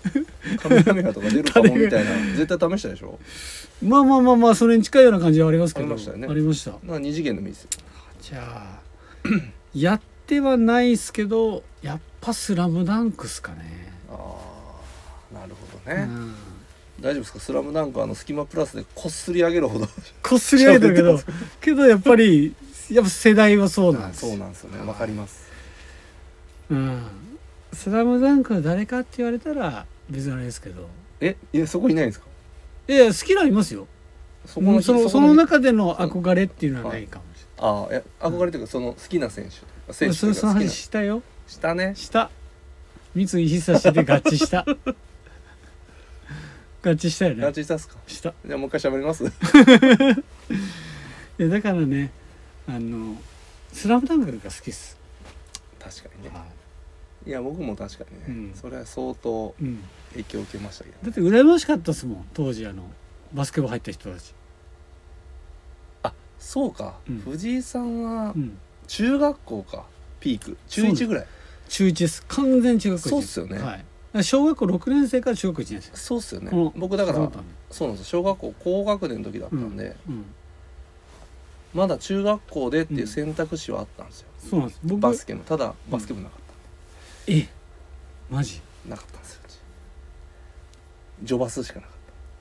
カメハメハとか出るかもみたいな 絶対試したでしょ？まあまあまあまあそれに近いような感じはありますけどありましたよね。ありました。だから二次元でもいいですよ。じゃあ やってはないっすけどやっぱ「スラムダンクっすかね、ああなるほどね、うん、大丈夫ですか？スラムダンクあのスキマプラスでこっすり上げるほど。こっすり上げてるけど けどやっぱりやっぱ世代はそうなんです。そうなんです。よね。わかります。うん「スラムダンクの誰かって言われたら別にあれですけど。え？いやそこいないんですか？いや好きなのいますよ。そこのそのそこの中での憧れっていうのはないかもしああえ憧れというかその好きな選手。れ選な。いそその話したよ。したね。した。三井久志で合致した。合致したよラねチしたっすか？した。じゃあもう一回喋ります？いやだからねあの「スラムダンクが好きっす、確かにね。はい。や僕も確かにね、うん。それは相当いうん、影響を受けましたけどだって羨ましかったっすもん当時あのバスケ部入った人たち、あそうか、うん。藤井さんはうん、中学校か。ピーク。中1ぐらい。中1です。完全中学校一そうっすよね。はい、小学校6年生から中学校1年生。そうっすよね僕だからそうなんですよ小学校高学年の時だったんで、うん、まだ中学校でっていう選択肢はあったんですよ、そうなんです。僕バスケのただバスケ部なかっえマジ？た、なかったんですよ。うちジョバスしかなかっ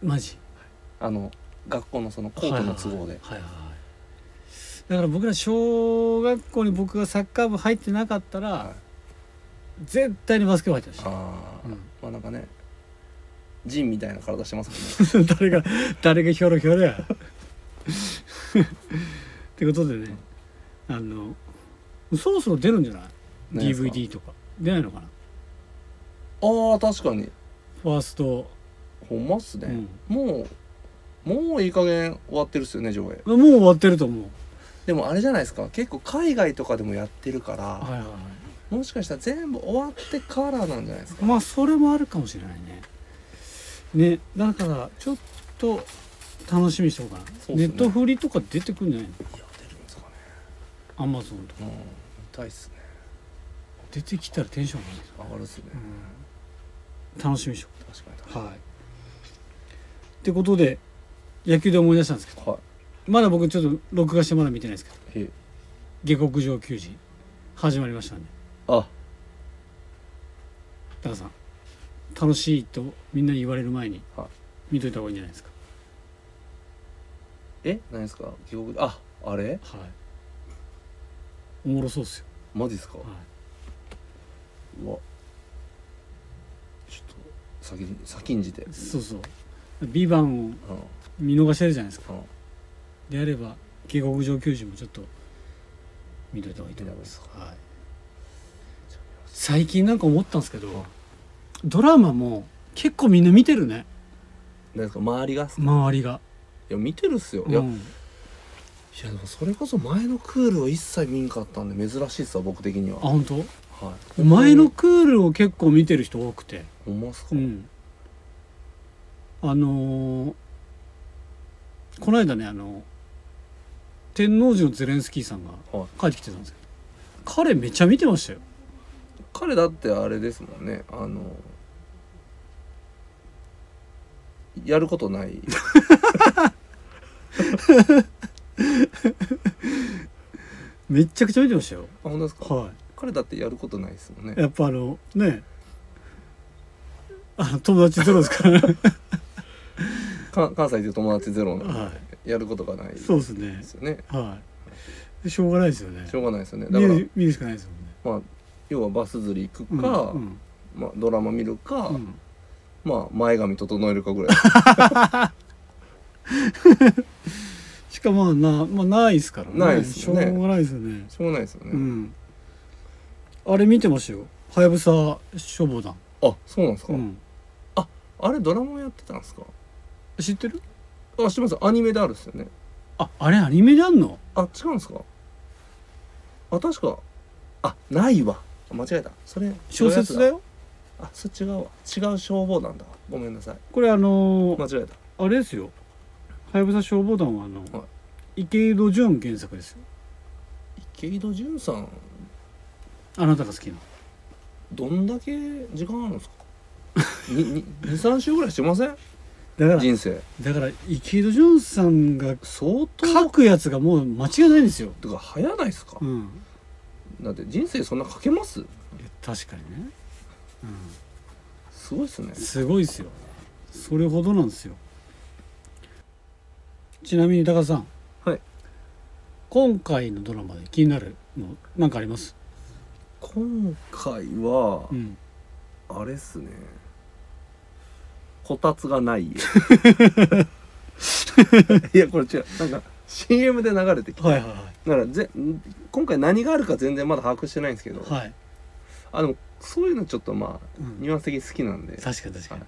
マジ？たあの学校のそのコートの都合で、はいはいはい。だから僕ら小学校に僕がサッカー部入ってなかったら、はい。絶対にバスケ部入ってまし。たああ、うん。まあなんかねジンみたいな体してますもんね。誰が誰がヒョロヒョロや ってことでねあのそろそろ出るんじゃない？何ですか？DVD とか。出ないのかな？ああ確かに。ファースト、ほんまっすね、うん。もうもういい加減終わってるっすよね上映。もう終わってると思う。でもあれじゃないですか？結構海外とかでもやってるから、はいはいはい。もしかしたら全部終わってからなんじゃないですか？まあそれもあるかもしれないね。ねだからちょっと楽しみにしておこうかな、そうっすね。ネットフリとか出てくんじゃないの？いや出るんですかねアマゾンとか。うん。見たいっすね。出てきたらテンション上がるんですよ。上がるっすね、うん、楽しみにしよ確かに確かうはい。ってことで野球で思い出したんですけど。にはまだ僕ちょっと録画してまだ見てないですけど。いへ下克上球児始まりましたねあ。高田さん楽しいとみんなに言われる前にはい。見といた方がいいんじゃないですかえ何ですか？記憶ああれ？はい。おもろそうっすよ、マジっすか？はい、うわ。ちょっと先に先んじて。そうそう「ビバンをう見逃してるじゃないですか。んうん。であれば下克上球児もちょっと見といた方がいいと思います、はい、最近なんか思ったんですけどドラマも結構みんな見てるね。何ですか？周りが周りが、いや見てるっすよ、いやいうん、やでもそれこそ前のクールを一切見んかったんで珍しいっすわ僕的には。あ本当？はい。前のクールを結構見てる人多くて。ほんまっすか、うん。あのーこの間ねあの天王寺のゼレンスキーさんがはい。帰ってきてたんですよ。彼めっちゃ見てましたよ。彼だってあれですもんね。あのやることない めっちゃくちゃ見てましたよ。あ本当ですか？は彼だってやることないですもんね。いやっぱあのね。あの友達ゼロですからね。か関西で友達ゼロなんで、はやることがないそうですね。ですよね。はい。しょうがないですよね。しょうがないですよね。だから見る見るしかないですもんね。まあ要はバス釣り行くうんか、うん。まあ、ドラマ見るか、うん。まあ前髪整えるかぐらい。し かもまあな、まあ、ないですからね。ないですよね。しょうがないですよね。しょうがないですよね、うん。あれ見てましたよ。はやぶさ消防団、あそうなんですか、うん、あれドラマやってたんですか？知ってる？あ知ってます。アニメであるっすよね。ああれアニメであんの？あ違うんですか？あ確か。あないわ。間違えた。それ小説だよ。あそれ違うわ。違う消防団だ。わごめんなさい。これあのー間違えた。あれですよはやぶさ消防団はあの、は池井戸潤原作ですよ。池井戸潤さん。あなたが好きな。どんだけ時間あるんですか？23 週ぐらいしてません？だから人生。だから池井戸潤さんが相当書くやつがもう間違いないんですよ、てか早ないですか？う、ん、だって人生そんなかけます？確かにね、すごいっすね。うん、すごいですよ。それほどなんですよちなみに高田さん。はい。今回のドラマで気になるの何かあります？今回はうん。あれっすね。こたつがない家。いやこれ違う。なんか CM で流れてきて、はいはいはだからぜ今回何があるか全然まだ把握してないんですけど、いはい、あでもそういうのちょっとまあうん。ニュアンス的に好きなんで。確かに確かに、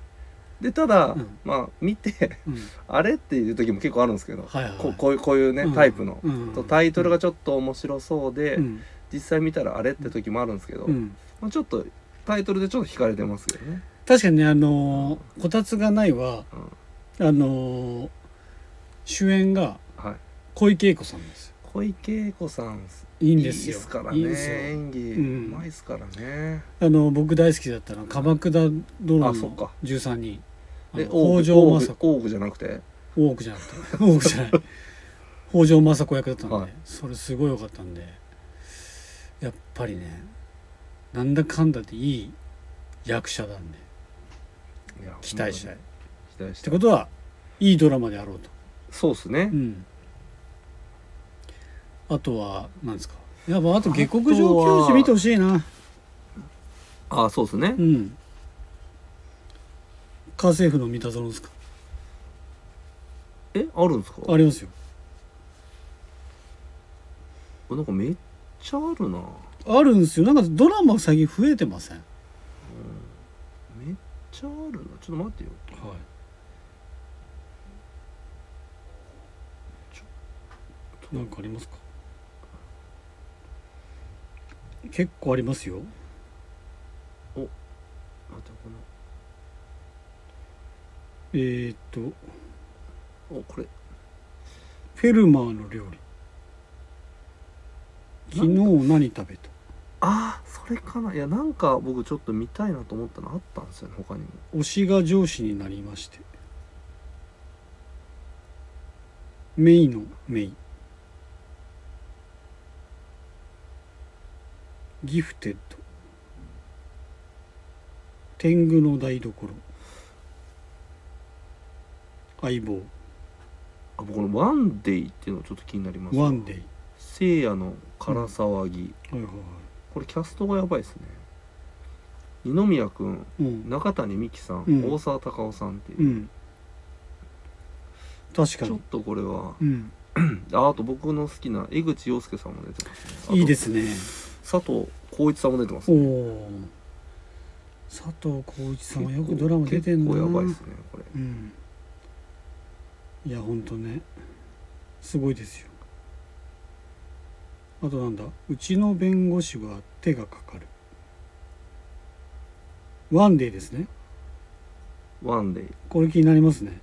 でただ、うん。まあ見てうん。あれっていう時も結構あるんですけど、はいはい。はいここういうこういうね、うん。タイプの、うん。とタイトルがちょっと面白そうで、うん。実際見たらあれって時もあるんですけど、うん。まあ、ちょっとタイトルでちょっと惹かれてますけどね、確かにねあのーこたつがないはうん。あのー主演がはい、小池栄子さんです。よ小池栄子さんいいんですよ。いいからね。いい演技うまいっすからね、あの僕大好きだったのは鎌倉殿のあそっか。13人あので大北条政子。じゃなくて？じゃなくて。じゃない。北条政子役だったんで、はい。それすごい良かったんで。やっぱりねなんだかんだでいい役者なんで。いや期待したい。っ期待しててことはいいドラマであろうと。そうっすね。うん。あとは何ですか。やっぱあと下克上教師見てほしいな。あそうっすね。うん家政婦の三田園ですか？えあるんですか？ありますよ。なんかめっちゃあるな。あるんですよ。なんかドラマ最近増えてません？めっちゃあるな。ちょっと待ってよ。はい。なんかありますか？結構ありますよ。待ってこえー、っとのおこれ。フェルマーの料理。昨日何食べた？あーそれかな。いやなんか僕ちょっと見たいなと思ったのあったんですよね他にも。推しが上司になりまして。メイのメイ。ギフテッド。天狗の台所相棒。あ僕この「ワンデイ」っていうのちょっと気になります。ワンデイ。聖夜の空騒ぎ、はいはいはい。これキャストがやばいですね。二宮君うん。中谷美紀さん、うん。大沢たかおさんっていう。う、ん。確かに。ちょっとこれはうん。ああと僕の好きな江口洋介さんも出てますね。いいですすね。佐藤浩市さんも出てますおね。お佐藤浩市さんはよくドラマ出てんな。結構やばいですねこれ。うんいやほんとね。すごいですよ。あとなんだ？うちの弁護士は手がかかる。ワンデーですね。ワンデイこれ気になりますね。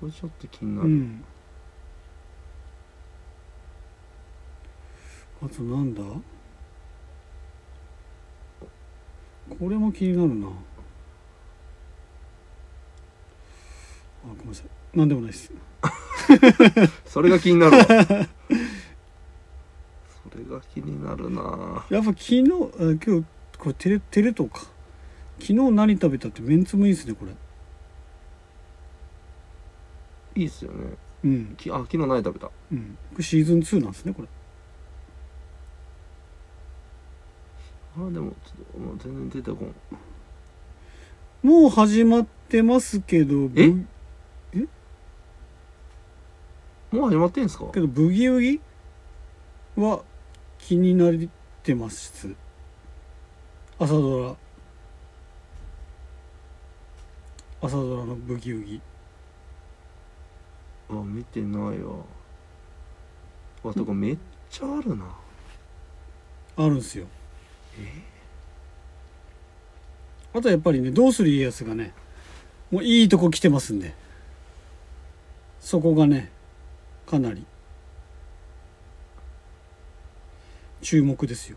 これちょっと気になる、うん。あとなんだ？これも気になるなごめんなさい。なんでもないです。それが気になるわ。それが気になるな。やっぱ昨日あ今日これテレテレ東か。昨日何食べたってメンツもいいですねこれ。いいっすよね。うん。きあ昨日何食べた？うん。これシーズン2なんですねこれ。あでもちょっともう全然出てこん。もう始まってますけどえ？ぶもう始まってんすか？けどブギウギは気になってます。朝ドラ。朝ドラのブギウギ。あ見てないわ。わとかめっちゃあるな。あるんですよ。あとやっぱりね「どうする家康」がねもういいとこ来てますんで。そこがねかなり注目ですよ。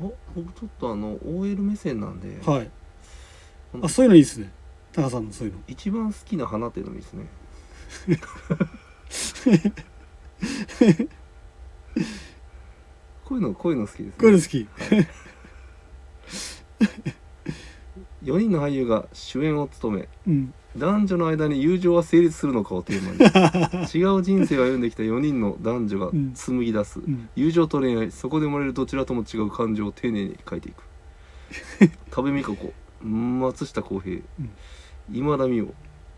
お僕ちょっとあの OL 目線なんで、はい。あそういうのいいですね。タカさんのそういうの。一番好きな花っていうのもいいですね。こういうのこういうの好きです、ね、こういうの好き。4人の俳優が主演を務め。うん男女の間に友情は成立するのかをテーマに。違う人生を歩んできた4人の男女が紡ぎ出す、うん。友情と恋愛。そこで生まれるどちらとも違う感情を丁寧に書いていく。多部未華子。松下洸平、うん。今田美桜。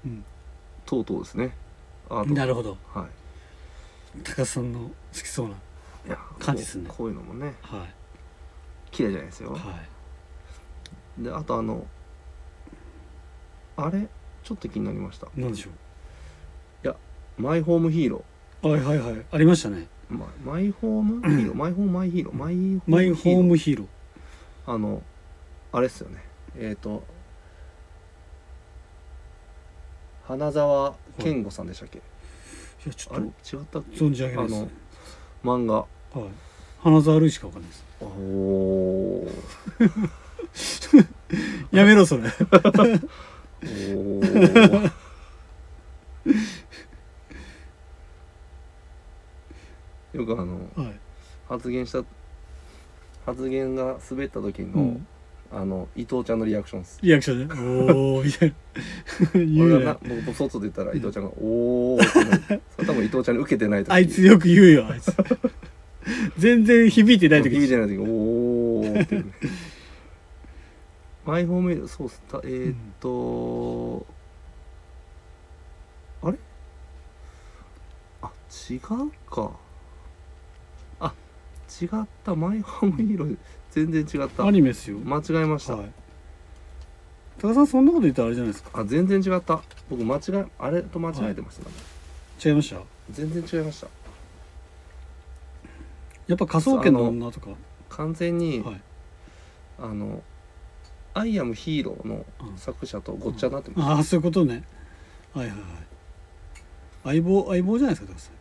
うん。とうとうですね。あとなるほど。はタカさんの好きそうな感じですね。こうこういうのもね。はい。綺麗じゃないですよ、はい。であとあのあれ？ちょっと気になりました。なんでしょマイホームヒーロうはいはいはい。ありましたね。ーママイホームヒーローマイホームマイヒーローマイホームマイホームヒーローあのあれっすよね。えっ、と花澤健吾さんでしたっけ、い。やちあれ？ょっ違ったっけ？と存じ上げないですあの漫画。はい。花沢類しかわかんないです。おお やめろそれ おー。よくあのはい。発言した発言が滑った時の、うん。あの伊藤ちゃんのリアクションです。リアクションでおおみたいな。言うね俺がな僕僕外で言ったら伊藤ちゃんが「おお」ってなる。それ多分伊藤ちゃんに受けてない時。あいつよく言うよあいつ。全然響いてない時。響いてない時「おお」ってマイホームエイドそうっす。たえー、っと、あれ？あ違うか。あ違った。マイホームヒーロー全然違った。アニメですよ。間違えました、はい。高田さんそんなこと言ったらあれじゃないですか。あ全然違った。僕間違えあれと間違えてました、ね違いました？全然違いました。やっぱ科捜研の女とか。完全に、はい。あの「アイアムヒーロー」のうん。作者とごっちゃになってました、ああそういうことね。はいはいはい。相棒相棒じゃないですか高田さん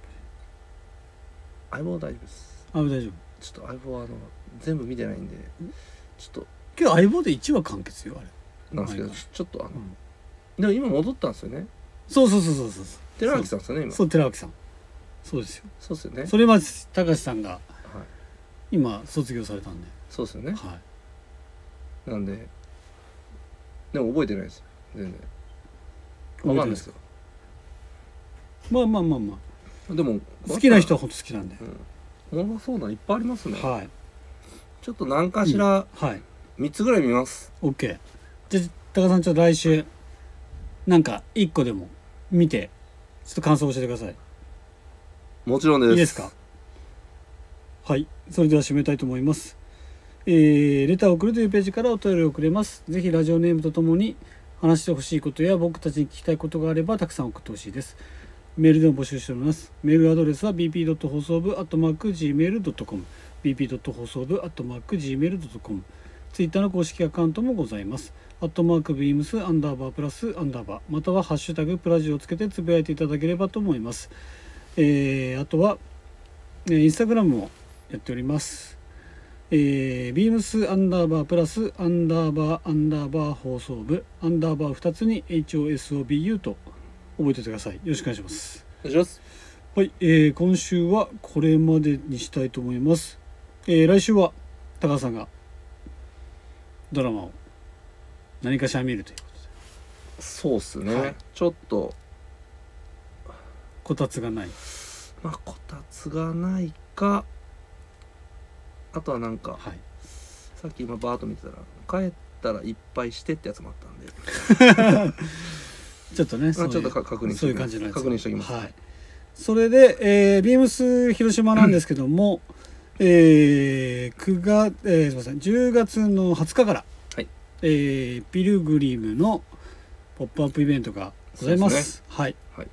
相棒大丈夫です。あ大丈夫。ちょっと相棒はあの全部見てないんでちょっ今日相棒で1話完結よあれ。となんですけど、はいちょっとあの、うん。でも今戻ったんですよね。そうそうそうそうそう寺脇さんですよね今。そう寺脇さん。そうですよ。そうですよね。それまで高橋さんがはい。今卒業されたんで。そうですよね。はい。なんででも覚えてないです。全然。わかんないですすよ。まあまあまあまでもあ好きな人は本当好きなんで。うん。おもろそうなのいっぱいありますね、はい。ちょっと何かしらはい。3つぐらい見ます。OK じゃあ高田さんちょっと来週なんか1個でも見てちょっと感想を教えてください。もちろんです。いいですか？はい。それでは締めたいと思いますえー、レターを送るというページからお便りをくれますぜひラジオネームとともに話してほしいことや僕たちに聞きたいことがあればたくさん送ってほしいですメールでも募集しておりますメールアドレスは bp. 放送部 .gmail.com bp. 放送部 .gmail.com ツイッターの公式アカウントもございますアットマークビームスアンダーバープラスアンダーバーまたはハッシュタグプラジオをつけてつぶやいていただければと思いますえーあとは、えーインスタグラムもやっております。えー、ビームスアンダーバープラスアンダーバーアンダーバー放送部アンダーバー2つに HOSOBU と覚えておいてください。よろしくお願いします。お願いします。はい、えー今週はこれまでにしたいと思います。えー来週は高橋さんがドラマを何かしら見るということでそうっすね。はいちょっと、こたつがない。まあ、こたつがないか、あとはなんか、はい。さっき今バーッと見てたら、帰ったらいっぱいしてってやつもあったんで、ちょっとね、そういうちょっとか確認しそういう感じ確認しておきます。はい、それで、えービームス広島なんですけども、えー、9月、えーすみません。10月の20日から、はい。えーピルグリムのポップアップイベントがございます。そうですはい、はい。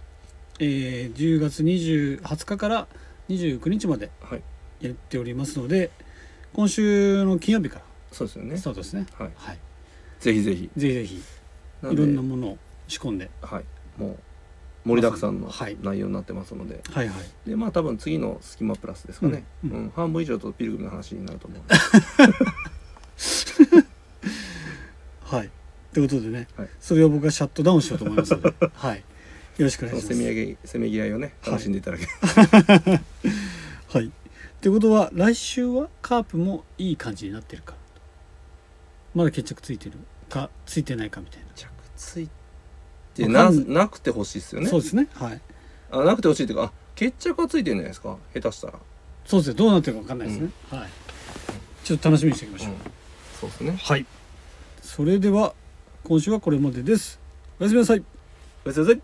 えー10月20 20日から29日まではい。やっておりますので今週の金曜日かそうですよねらス。タートですねはい。はいぜひぜひ。ぜひぜひないでろんなものを仕込んではい。もう、盛りだくさんのはい内容になってますので、はいはいで、まあ多分次のスキマプラスですかね。ううんん。半分以上とピルグルの話になると思う。はい。ということでね、はいそれを僕はシャットダウンしようと思いますので、はい。よろしくお願いします。せめぎ合い、をね、楽しんでいただける。はい。ということは、来週はカープもいい感じになってるか。まだ決着ついてる？か、ついてないかみたいな。着ついてななくてほしいですよねそうですね。はい。あなくてほしいっていうかあ決着はついてるんじゃないですか？下手したら、そうですね。どうなってるかわかんないですね。はい。ちょっと楽しみにしておきましょう。うん、そうですねはい。それでは、今週はこれまでです。おやすみなさい。おやすみなさい